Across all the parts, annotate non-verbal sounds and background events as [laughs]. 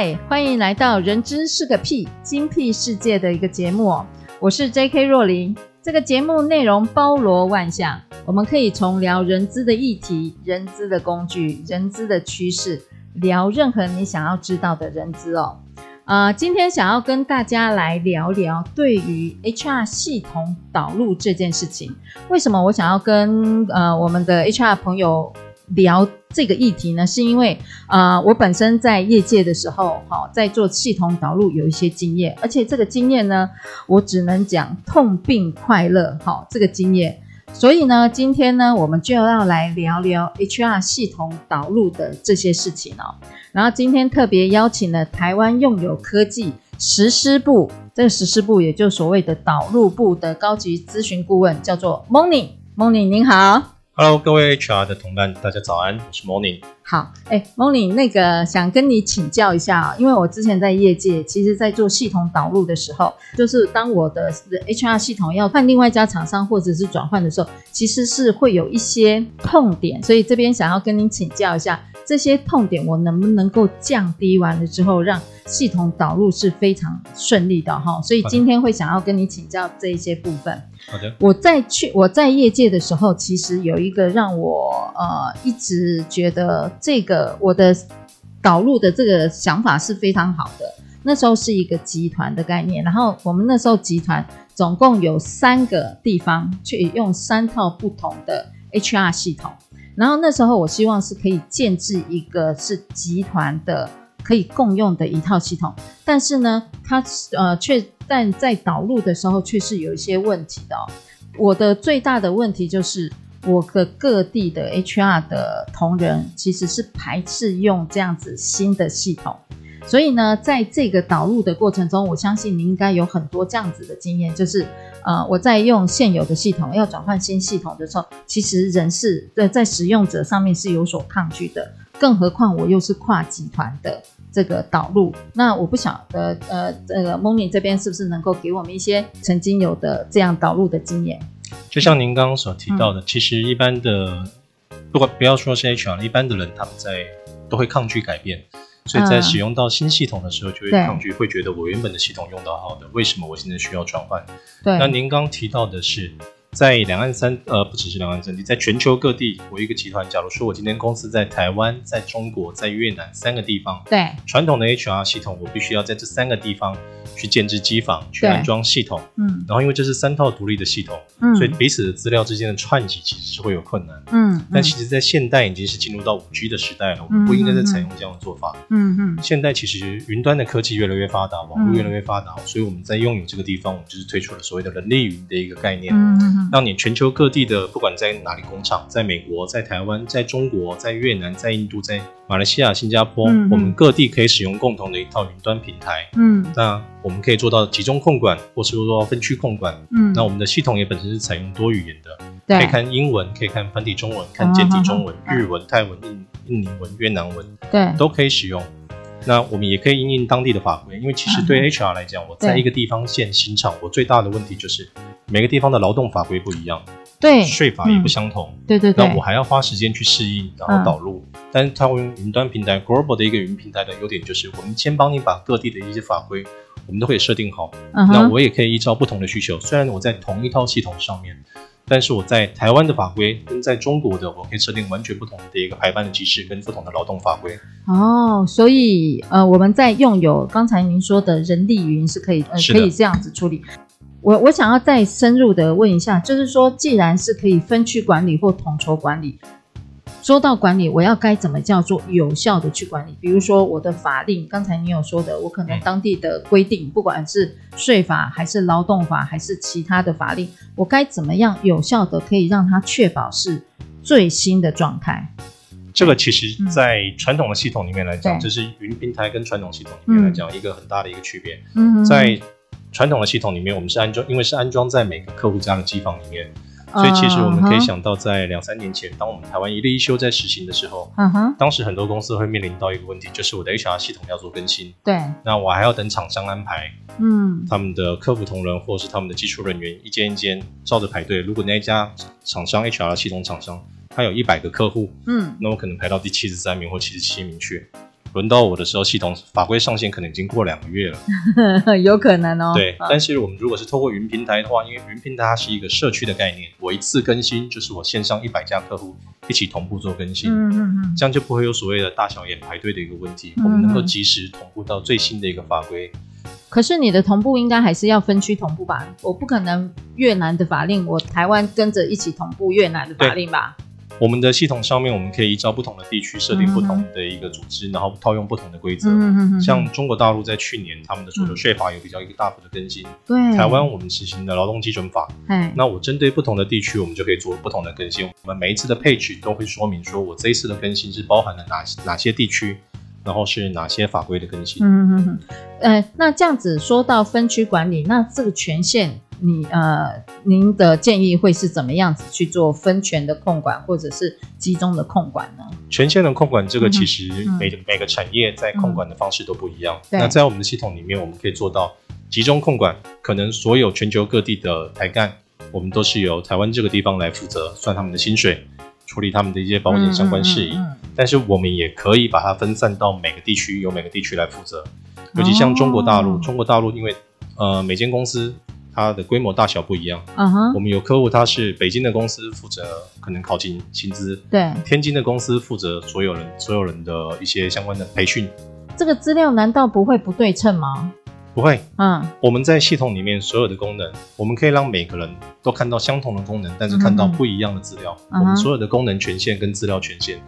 嗨，欢迎来到《人资是个屁精辟世界》的一个节目哦，我是 J.K. 若琳。这个节目内容包罗万象，我们可以从聊人资的议题、人资的工具、人资的趋势。聊任何你想要知道的人资哦，呃，今天想要跟大家来聊聊对于 HR 系统导入这件事情。为什么我想要跟呃我们的 HR 朋友聊这个议题呢？是因为呃我本身在业界的时候，好、哦、在做系统导入有一些经验，而且这个经验呢，我只能讲痛并快乐，好、哦、这个经验。所以呢，今天呢，我们就要来聊聊 HR 系统导入的这些事情哦。然后今天特别邀请了台湾用友科技实施部，这个实施部也就所谓的导入部的高级咨询顾问，叫做 Morning。Morning，您好。Hello，各位 HR 的同伴，大家早安，我是 Morning。好，哎，Morning，那个想跟你请教一下啊，因为我之前在业界，其实在做系统导入的时候，就是当我的 HR 系统要换另外一家厂商或者是转换的时候，其实是会有一些痛点，所以这边想要跟您请教一下，这些痛点我能不能够降低完了之后，让系统导入是非常顺利的哈？所以今天会想要跟你请教这一些部分。好的，我在去我在业界的时候，其实有一个让我呃一直觉得这个我的导入的这个想法是非常好的。那时候是一个集团的概念，然后我们那时候集团总共有三个地方去用三套不同的 HR 系统，然后那时候我希望是可以建制一个是集团的可以共用的一套系统，但是呢，它呃却。但在导入的时候，却是有一些问题的哦。我的最大的问题就是，我的各地的 HR 的同仁其实是排斥用这样子新的系统。所以呢，在这个导入的过程中，我相信你应该有很多这样子的经验，就是呃，我在用现有的系统要转换新系统的时候，其实人是在在使用者上面是有所抗拒的，更何况我又是跨集团的。这个导入，那我不晓得，呃，这个 Morning 这边是不是能够给我们一些曾经有的这样导入的经验？就像您刚刚所提到的，嗯、其实一般的，不管不要说是 HR，一般的人他们在都会抗拒改变，所以在使用到新系统的时候就会抗拒，嗯、会觉得我原本的系统用到好的，为什么我现在需要转换？对。那您刚刚提到的是。在两岸三呃，不只是两岸三地，在全球各地，我一个集团，假如说我今天公司在台湾、在中国、在越南三个地方，对，传统的 HR 系统，我必须要在这三个地方去建置机房，去安装系统，嗯，然后因为这是三套独立的系统，嗯，所以彼此的资料之间的串接其实是会有困难，嗯，嗯，但其实，在现代已经是进入到五 G 的时代了，我们不应该再采用这样的做法，嗯嗯，现在其实云端的科技越来越发达，网络越来越发达，所以我们在拥有这个地方，我们就是推出了所谓的人力云的一个概念，嗯嗯，让你全球。各地的，不管在哪里工厂，在美国、在台湾、在中国、在越南、在印度、在马来西亚、新加坡，嗯、我们各地可以使用共同的一套云端平台。嗯，那我们可以做到集中控管，或是说分区控管。嗯，那我们的系统也本身是采用多语言的，对可以看英文，可以看繁体中文，看简体中文、嗯、日文、泰文、印印尼文、越南文，对，都可以使用。那我们也可以因应当地的法规，因为其实对 HR 来讲，嗯、我在一个地方建新厂，我最大的问题就是每个地方的劳动法规不一样。对，税法也不相同。嗯、对对对，那我还要花时间去适应，然后导入。嗯、但是它会用云端平台，Global 的一个云平台的优点就是，我们先帮你把各地的一些法规，我们都可以设定好。嗯、那我也可以依照不同的需求，虽然我在同一套系统上面，但是我在台湾的法规跟在中国的，我可以设定完全不同的一个排班的机制跟不同的劳动法规。哦，所以呃，我们在用有刚才您说的人力云是可以，呃，可以这样子处理。我我想要再深入的问一下，就是说，既然是可以分区管理或统筹管理，说到管理，我要该怎么叫做有效的去管理？比如说我的法令，刚才你有说的，我可能当地的规定，不管是税法还是劳动法还是其他的法令，我该怎么样有效的可以让它确保是最新的状态？这个其实，在传统的系统里面来讲，这、嗯、是云平台跟传统系统里面来讲一个很大的一个区别。嗯，在传统的系统里面，我们是安装，因为是安装在每个客户家的机房里面。所以其实我们可以想到，在两三年前，当我们台湾一例一休在实行的时候，嗯哼，当时很多公司会面临到一个问题，就是我的 HR 系统要做更新，对，那我还要等厂商安排，嗯，他们的客服同仁或是他们的技术人员一间一间照着排队。如果那一家厂商 HR 系统厂商，他有一百个客户，嗯，那我可能排到第七十三名或七十七名去。轮到我的时候，系统法规上线可能已经过两个月了，[laughs] 有可能哦。对，但是我们如果是透过云平台的话，因为云平台它是一个社区的概念，我一次更新就是我线上一百家客户一起同步做更新，嗯嗯嗯，这样就不会有所谓的大小眼排队的一个问题，嗯、我们能够及时同步到最新的一个法规。可是你的同步应该还是要分区同步吧？我不可能越南的法令，我台湾跟着一起同步越南的法令吧？我们的系统上面，我们可以依照不同的地区设定不同的一个组织，嗯、然后套用不同的规则。嗯、像中国大陆在去年他们的所得税法有比较一个大幅的更新。对、嗯。台湾我们实行的劳动基准法。嗯。那我针对不同的地区，我们就可以做不同的更新。我们每一次的配置都会说明说，我这一次的更新是包含了哪哪些地区，然后是哪些法规的更新。嗯嗯嗯。呃，那这样子说到分区管理，那这个权限。你呃，您的建议会是怎么样子去做分权的控管，或者是集中的控管呢？权限的控管，这个其实每、嗯、每个产业在控管的方式都不一样。嗯、那在我们的系统里面，我们可以做到集中控管，可能所有全球各地的台干，我们都是由台湾这个地方来负责算他们的薪水，处理他们的一些保险相关事宜。嗯嗯嗯嗯、但是我们也可以把它分散到每个地区，由每个地区来负责。尤其像中国大陆，哦、中国大陆因为呃每间公司。它的规模大小不一样。嗯哼，我们有客户，他是北京的公司负责可能考勤薪资，对，天津的公司负责所有人所有人的一些相关的培训。这个资料难道不会不对称吗？不会。嗯，我们在系统里面所有的功能，我们可以让每个人都看到相同的功能，但是看到不一样的资料。嗯、我们所有的功能权限跟资料权限，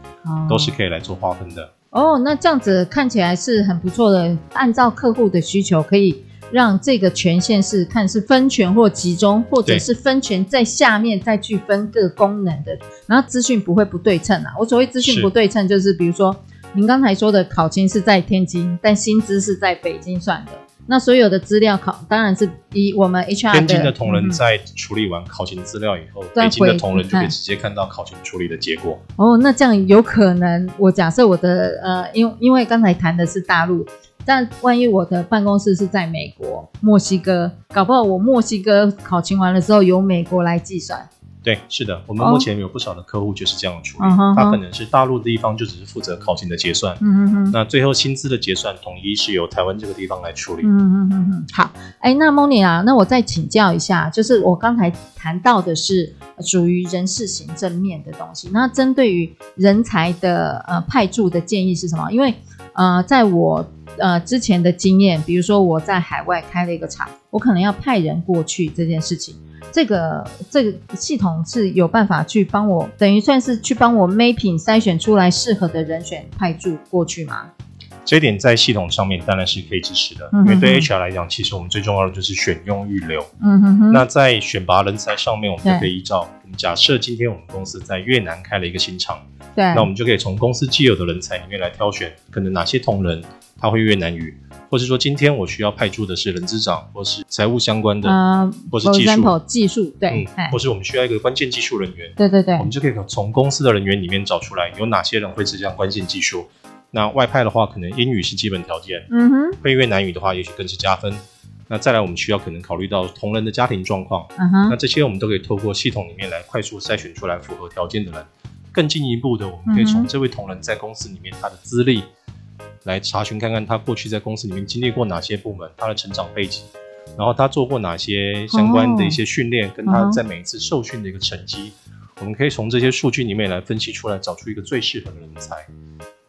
都是可以来做划分的。哦，那这样子看起来是很不错的，按照客户的需求可以。让这个权限是看是分权或集中，或者是分权在下面再去分各功能的，然后资讯不会不对称啊。我所谓资讯不对称，就是比如说您刚才说的考勤是在天津，但薪资是在北京算的。那所有的资料考当然是以我们 HR 的天津的同仁在处理完考勤资料以后，嗯、北京的同仁就可以直接看到考勤处理的结果。哦，那这样有可能，我假设我的呃，因因为刚才谈的是大陆。但万一我的办公室是在美国、墨西哥，搞不好我墨西哥考勤完了之后由美国来计算。对，是的，我们目前有不少的客户就是这样处理。Oh. 他可能是大陆的地方就只是负责考勤的结算，嗯嗯嗯，那最后薪资的结算统一是由台湾这个地方来处理。嗯嗯嗯嗯。好，哎，那 Moni 啊，那我再请教一下，就是我刚才谈到的是属于人事行政面的东西，那针对于人才的呃派驻的建议是什么？因为呃，在我呃，之前的经验，比如说我在海外开了一个厂，我可能要派人过去这件事情，这个这个系统是有办法去帮我，等于算是去帮我 mapping 筛选出来适合的人选派驻过去吗？这一点在系统上面当然是可以支持的，因为对 HR 来讲，其实我们最重要的就是选用预留。嗯哼哼。那在选拔人才上面，我们就可以依照，我们假设今天我们公司在越南开了一个新厂，对，那我们就可以从公司既有的人才里面来挑选，可能哪些同仁。他会越南语，或是说今天我需要派驻的是人资长，或是财务相关的，呃、或是技术，技术对、嗯，或是我们需要一个关键技术人员，对对对，我们就可以从公司的人员里面找出来有哪些人会是这样关键技术。那外派的话，可能英语是基本条件，嗯哼，会越南语的话，也许更是加分。那再来，我们需要可能考虑到同仁的家庭状况，嗯哼，那这些我们都可以透过系统里面来快速筛选出来符合条件的人。更进一步的，我们可以从这位同仁在公司里面他的资历。来查询看看他过去在公司里面经历过哪些部门，他的成长背景，然后他做过哪些相关的一些训练，跟他在每一次受训的一个成绩，我们可以从这些数据里面来分析出来，找出一个最适合的人才。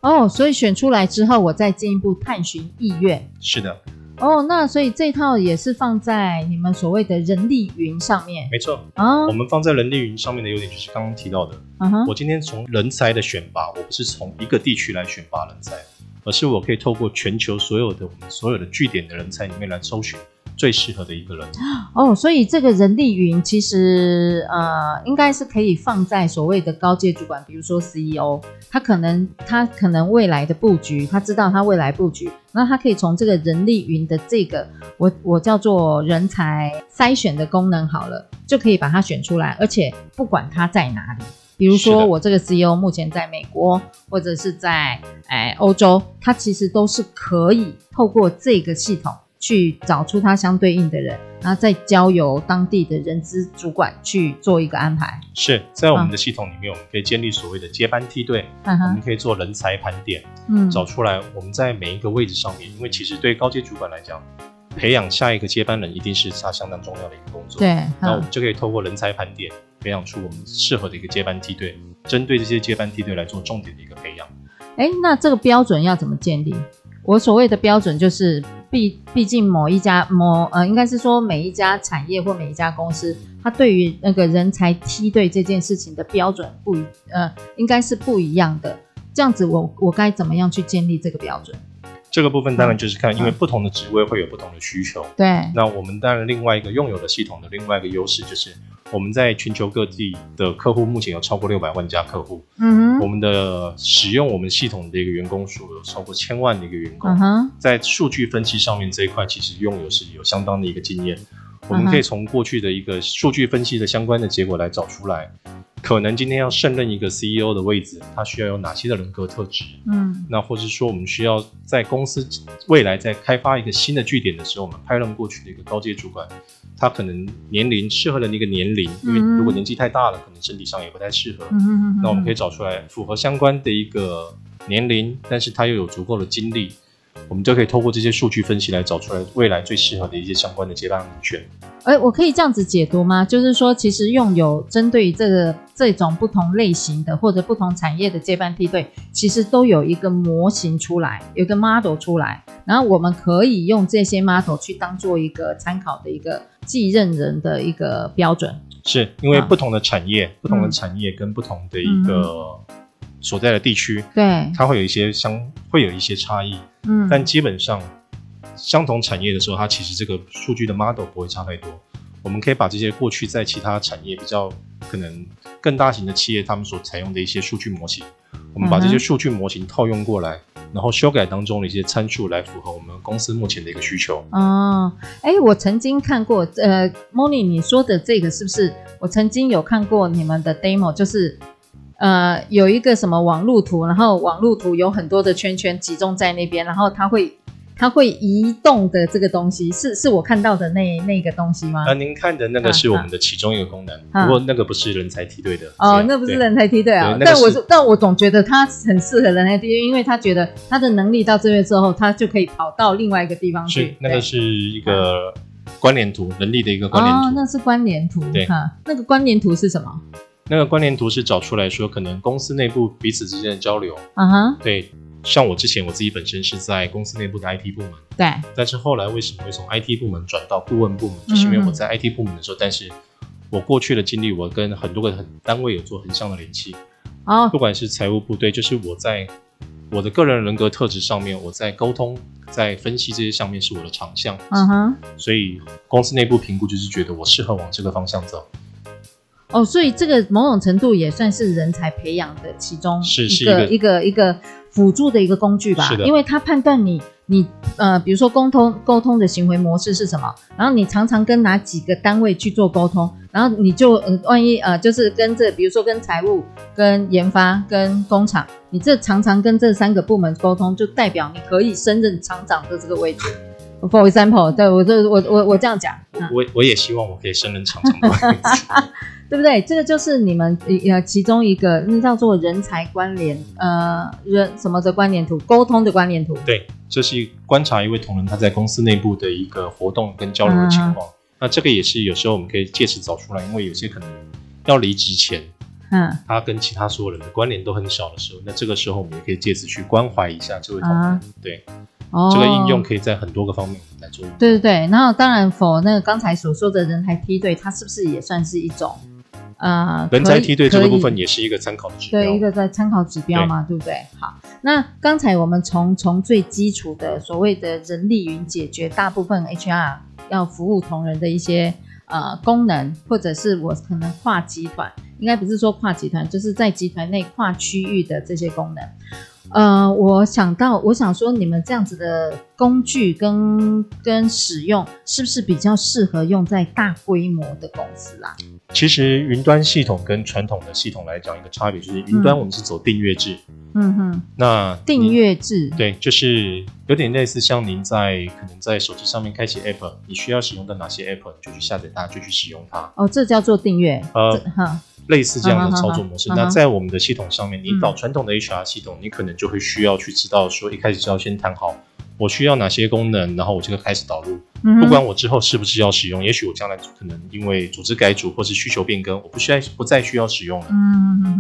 哦，所以选出来之后，我再进一步探寻意愿。是的，哦，那所以这套也是放在你们所谓的人力云上面。没错啊，我们放在人力云上面的优点就是刚刚提到的，嗯哼，我今天从人才的选拔，我不是从一个地区来选拔人才，而是我可以透过全球所有的我们所有的据点的人才里面来抽选。最适合的一个人哦，所以这个人力云其实呃，应该是可以放在所谓的高阶主管，比如说 CEO，他可能他可能未来的布局，他知道他未来布局，那他可以从这个人力云的这个我我叫做人才筛选的功能好了，就可以把它选出来，而且不管他在哪里，比如说我这个 CEO 目前在美国或者是在哎欧洲，他其实都是可以透过这个系统。去找出他相对应的人，然后再交由当地的人资主管去做一个安排。是在我们的系统里面，我们可以建立所谓的接班梯队，嗯、我们可以做人才盘点，嗯，找出来我们在每一个位置上面，因为其实对高阶主管来讲，培养下一个接班人一定是他相当重要的一个工作。对，那我们就可以透过人才盘点，培养出我们适合的一个接班梯队，针对这些接班梯队来做重点的一个培养。哎，那这个标准要怎么建立？我所谓的标准就是。毕毕竟某一家某呃，应该是说每一家产业或每一家公司，它对于那个人才梯队这件事情的标准不一呃，应该是不一样的。这样子我，我该怎么样去建立这个标准？这个部分当然就是看，因为不同的职位会有不同的需求。对。那我们当然另外一个拥有的系统的另外一个优势就是。我们在全球各地的客户目前有超过六百万家客户，嗯哼，我们的使用我们系统的一个员工数有超过千万的一个员工，嗯哼，在数据分析上面这一块其实拥有是有相当的一个经验，我们可以从过去的一个数据分析的相关的结果来找出来。可能今天要胜任一个 CEO 的位置，他需要有哪些的人格特质？嗯，那或者说我们需要在公司未来在开发一个新的据点的时候，我们派任过去的一个高阶主管，他可能年龄适合的那个年龄，因为如果年纪太大了，可能身体上也不太适合。嗯，那我们可以找出来符合相关的一个年龄，但是他又有足够的经历。我们就可以透过这些数据分析来找出来未来最适合的一些相关的接班人选。哎，我可以这样子解读吗？就是说，其实用有针对这个这种不同类型的或者不同产业的接班梯队，其实都有一个模型出来，有一个 model 出来，然后我们可以用这些 model 去当做一个参考的一个继任人的一个标准。是因为不同的产业、不同的产业跟不同的一个所在的地区，对，它会有一些相会有一些差异。嗯，但基本上相同产业的时候，它其实这个数据的 model 不会差太多。我们可以把这些过去在其他产业比较可能更大型的企业，他们所采用的一些数据模型，我们把这些数据模型套用过来，然后修改当中的一些参数来符合我们公司目前的一个需求。哦，哎，我曾经看过，呃，Moni，你说的这个是不是？我曾经有看过你们的 demo，就是。呃，有一个什么网路图，然后网路图有很多的圈圈集中在那边，然后它会它会移动的这个东西，是是我看到的那那个东西吗？呃，您看的那个是我们的其中一个功能，啊、不过那个不是人才梯队的。哦，那不是人才梯队啊，但我是但我总觉得它很适合人才梯队，因为他觉得他的能力到这边之后，他就可以跑到另外一个地方去。那个是一个关联图，能力的一个关联图。哦，那是关联图。对，哈，那个关联图是什么？那个关联图是找出来说，可能公司内部彼此之间的交流。嗯哼，对，像我之前我自己本身是在公司内部的 IT 部门。对。但是后来为什么会从 IT 部门转到顾问部门？就是因为我在 IT 部门的时候，但是我过去的经历，我跟很多个很单位有做横向的联系。哦。不管是财务部，对，就是我在我的个人人格特质上面，我在沟通、在分析这些上面是我的长项。嗯哼。所以公司内部评估就是觉得我适合往这个方向走。哦，所以这个某种程度也算是人才培养的其中一个一个一个辅助的一个工具吧。是的。因为他判断你你呃，比如说沟通沟通的行为模式是什么，然后你常常跟哪几个单位去做沟通，然后你就嗯，万一呃，就是跟这比如说跟财务、跟研发、跟工厂，你这常常跟这三个部门沟通，就代表你可以升任厂长的这个位置。For example，对我这我我我这样讲，我我也希望我可以升任厂长的位置。[laughs] 对不对？这个就是你们呃其中一个，那叫做人才关联呃人什么的关联图，沟通的关联图。对，这是观察一位同仁他在公司内部的一个活动跟交流的情况。嗯、那这个也是有时候我们可以借此找出来，因为有些可能要离职前，嗯，他跟其他所有人的关联都很少的时候，那这个时候我们也可以借此去关怀一下这位同仁。嗯、对。哦，这个应用可以在很多个方面来做。对对对，然后当然否那个刚才所说的人才梯队，它是不是也算是一种？呃，人才梯队这个部分也是一个参考的指标，对，一个在参考指标嘛，对，对不对？好，那刚才我们从从最基础的所谓的人力云解决大部分 HR 要服务同仁的一些呃功能，或者是我可能跨集团，应该不是说跨集团，就是在集团内跨区域的这些功能。呃，我想到，我想说，你们这样子的工具跟跟使用，是不是比较适合用在大规模的公司啊？其实，云端系统跟传统的系统来讲，一个差别就是，云端我们是走订阅制。嗯哼。那订阅制，对，就是有点类似像您在可能在手机上面开启 App，你需要使用的哪些 App，你就去下载它，就去使用它。哦，这叫做订阅。呃，哈。类似这样的操作模式，那在我们的系统上面，你导传统的 HR 系统，你可能就会需要去知道说，一开始就要先谈好我需要哪些功能，然后我这个开始导入。不管我之后是不是要使用，也许我将来可能因为组织改组或是需求变更，我不需要不再需要使用了。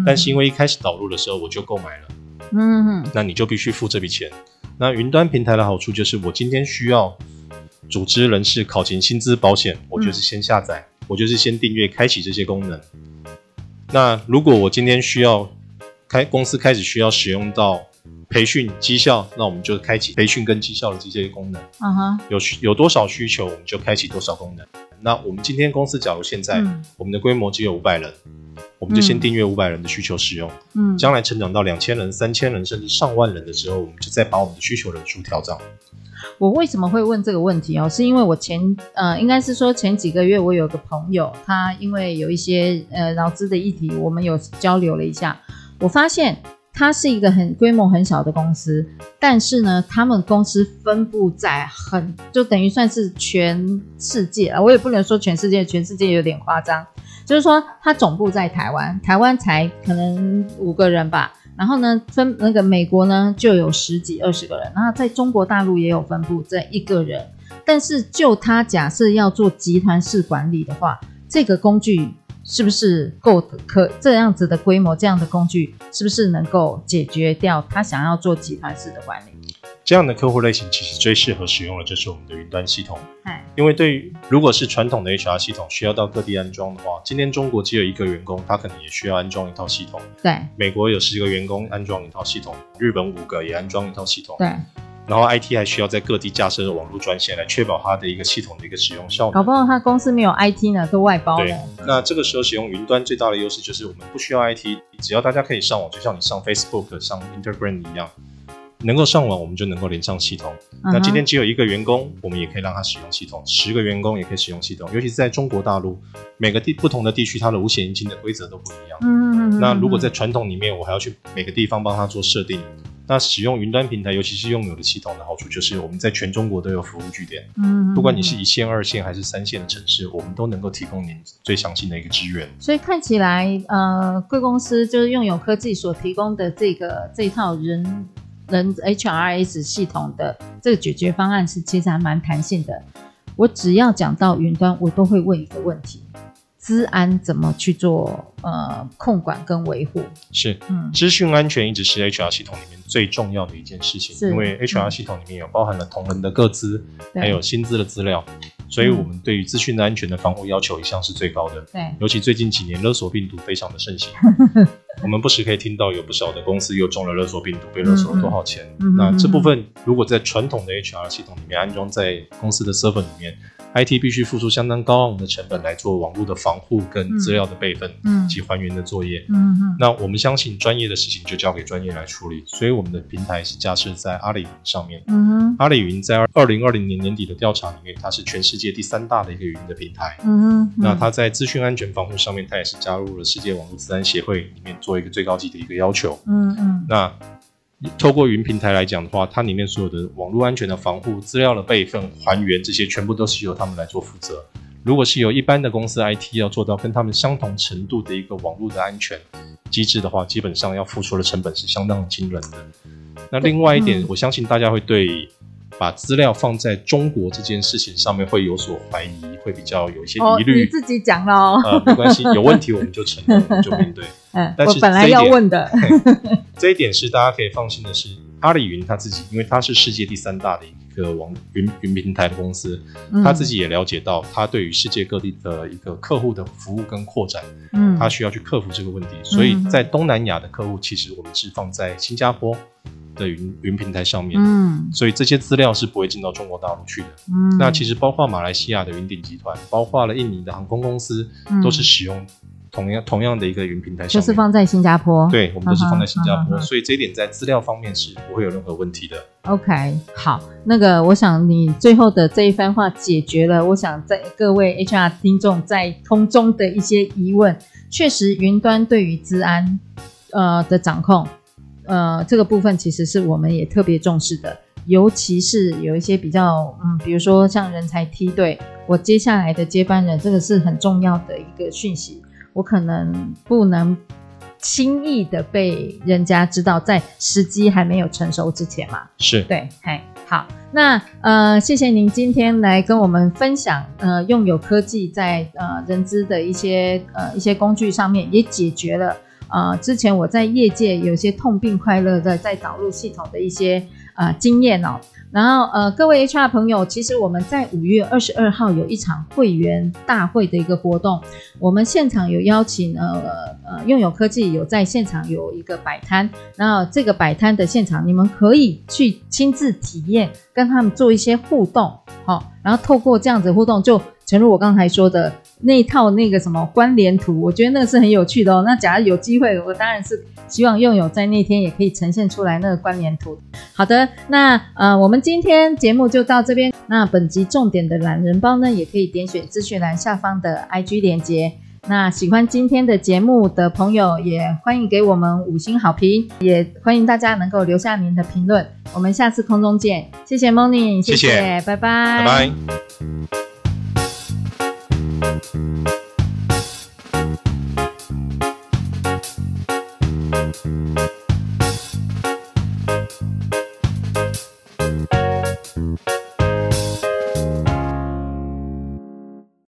但是因为一开始导入的时候我就购买了，嗯，那你就必须付这笔钱。那云端平台的好处就是，我今天需要组织人事考勤薪资保险，我就是先下载，我就是先订阅开启这些功能。那如果我今天需要开公司开始需要使用到培训绩效，那我们就开启培训跟绩效的这些功能。嗯哼，有有多少需求，我们就开启多少功能。那我们今天公司假如现在我们的规模只有五百人，我们就先订阅五百人的需求使用。嗯，将来成长到两千人、三千人甚至上万人的时候，我们就再把我们的需求人数调整。我为什么会问这个问题哦？是因为我前呃，应该是说前几个月我有个朋友，他因为有一些呃劳资的议题，我们有交流了一下。我发现它是一个很规模很小的公司，但是呢，他们公司分布在很就等于算是全世界啊，我也不能说全世界，全世界有点夸张，就是说它总部在台湾，台湾才可能五个人吧。然后呢，分那个美国呢就有十几二十个人，然后在中国大陆也有分布这一个人。但是就他假设要做集团式管理的话，这个工具是不是够可这样子的规模？这样的工具是不是能够解决掉他想要做集团式的管理？这样的客户类型其实最适合使用的就是我们的云端系统。因为对于如果是传统的 HR 系统需要到各地安装的话，今天中国只有一个员工，他可能也需要安装一套系统。对，美国有十个员工安装一套系统，日本五个也安装一套系统。对，然后 IT 还需要在各地架设网络专线来确保它的一个系统的一个使用效果。搞不好他公司没有 IT 呢，都外包了。对，那这个时候使用云端最大的优势就是我们不需要 IT，只要大家可以上网，就像你上 Facebook、上 Instagram 一样。能够上网，我们就能够连上系统。Uh. 那今天只有一个员工，我们也可以让他使用系统；十个员工也可以使用系统。尤其是在中国大陆，每个地不同的地区，它的五险一金的规则都不一样。嗯嗯。那如果在传统里面，我还要去每个地方帮他做设定。那使用云端平台，尤其是用友的系统的好处，就是我们在全中国都有服务据点。嗯。不管你是一线、二线还是三线的城市，我们都能够提供您最详细的一个支援。所以看起来，呃，贵公司就是用友科技所提供的这个这套人。人 HRS 系统的这个解决方案是其实还蛮弹性的。我只要讲到云端，我都会问一个问题：资安怎么去做呃控管跟维护？是，嗯，资讯安全一直是 HR 系统里面最重要的一件事情，因为 HR 系统里面有包含了同仁的个资，嗯、还有薪资的资料。所以，我们对于资讯的安全的防护要求一向是最高的。对，尤其最近几年勒索病毒非常的盛行，[laughs] 我们不时可以听到有不少的公司又中了勒索病毒，被勒索了多少钱。嗯、那这部分如果在传统的 HR 系统里面安装在公司的 server 里面。IT 必须付出相当高昂的成本来做网络的防护跟资料的备份及还原的作业。嗯嗯，那我们相信专业的事情就交给专业来处理，所以我们的平台是架设在阿里云上面。嗯哼，阿里云在二零二零年年底的调查里面，它是全世界第三大的一个云的平台。嗯哼，那它在资讯安全防护上面，它也是加入了世界网络资安协会里面做一个最高级的一个要求。嗯嗯，那。透过云平台来讲的话，它里面所有的网络安全的防护、资料的备份、还原这些，全部都是由他们来做负责。如果是由一般的公司 IT 要做到跟他们相同程度的一个网络的安全机制的话，基本上要付出的成本是相当惊人的。那另外一点，嗯、我相信大家会对。把资料放在中国这件事情上面会有所怀疑，会比较有一些疑虑。哦、你自己讲了哦，呃，没关系，有问题我们就承认，就 [laughs] 面对。嗯，但是我本来要问的，这一点是大家可以放心的是，阿里云他自己，因为他是世界第三大的一个网云云平台的公司，嗯、他自己也了解到，他对于世界各地的一个客户的服务跟扩展，嗯，他需要去克服这个问题。所以在东南亚的客户，其实我们是放在新加坡的云云平台上面，嗯，所以这些资料是不会进到中国大陆去的。嗯，那其实包括马来西亚的云顶集团，包括了印尼的航空公司，都是使用。同样同样的一个云平台，就是放在新加坡。对，我们都是放在新加坡，所以这一点在资料方面是不会有任何问题的。OK，好，那个我想你最后的这一番话解决了，我想在各位 HR 听众在空中的一些疑问。确实，云端对于治安呃的掌控，呃这个部分其实是我们也特别重视的，尤其是有一些比较嗯，比如说像人才梯队，我接下来的接班人，这个是很重要的一个讯息。我可能不能轻易的被人家知道，在时机还没有成熟之前嘛。是对，嘿，好，那呃，谢谢您今天来跟我们分享，呃，用友科技在呃人资的一些呃一些工具上面也解决了呃之前我在业界有些痛并快乐的在导入系统的一些呃经验哦。然后，呃，各位 HR 朋友，其实我们在五月二十二号有一场会员大会的一个活动，我们现场有邀请，呃呃，用友科技有在现场有一个摆摊，然后这个摆摊的现场，你们可以去亲自体验，跟他们做一些互动，好、然后透过这样子互动，就诚如我刚才说的。那一套那个什么关联图，我觉得那个是很有趣的哦。那假如有机会，我当然是希望用友在那天也可以呈现出来那个关联图。好的，那呃，我们今天节目就到这边。那本集重点的懒人包呢，也可以点选资讯栏下方的 IG 连接。那喜欢今天的节目的朋友，也欢迎给我们五星好评，也欢迎大家能够留下您的评论。我们下次空中见，谢谢 Morning，谢谢，谢谢拜拜，拜拜。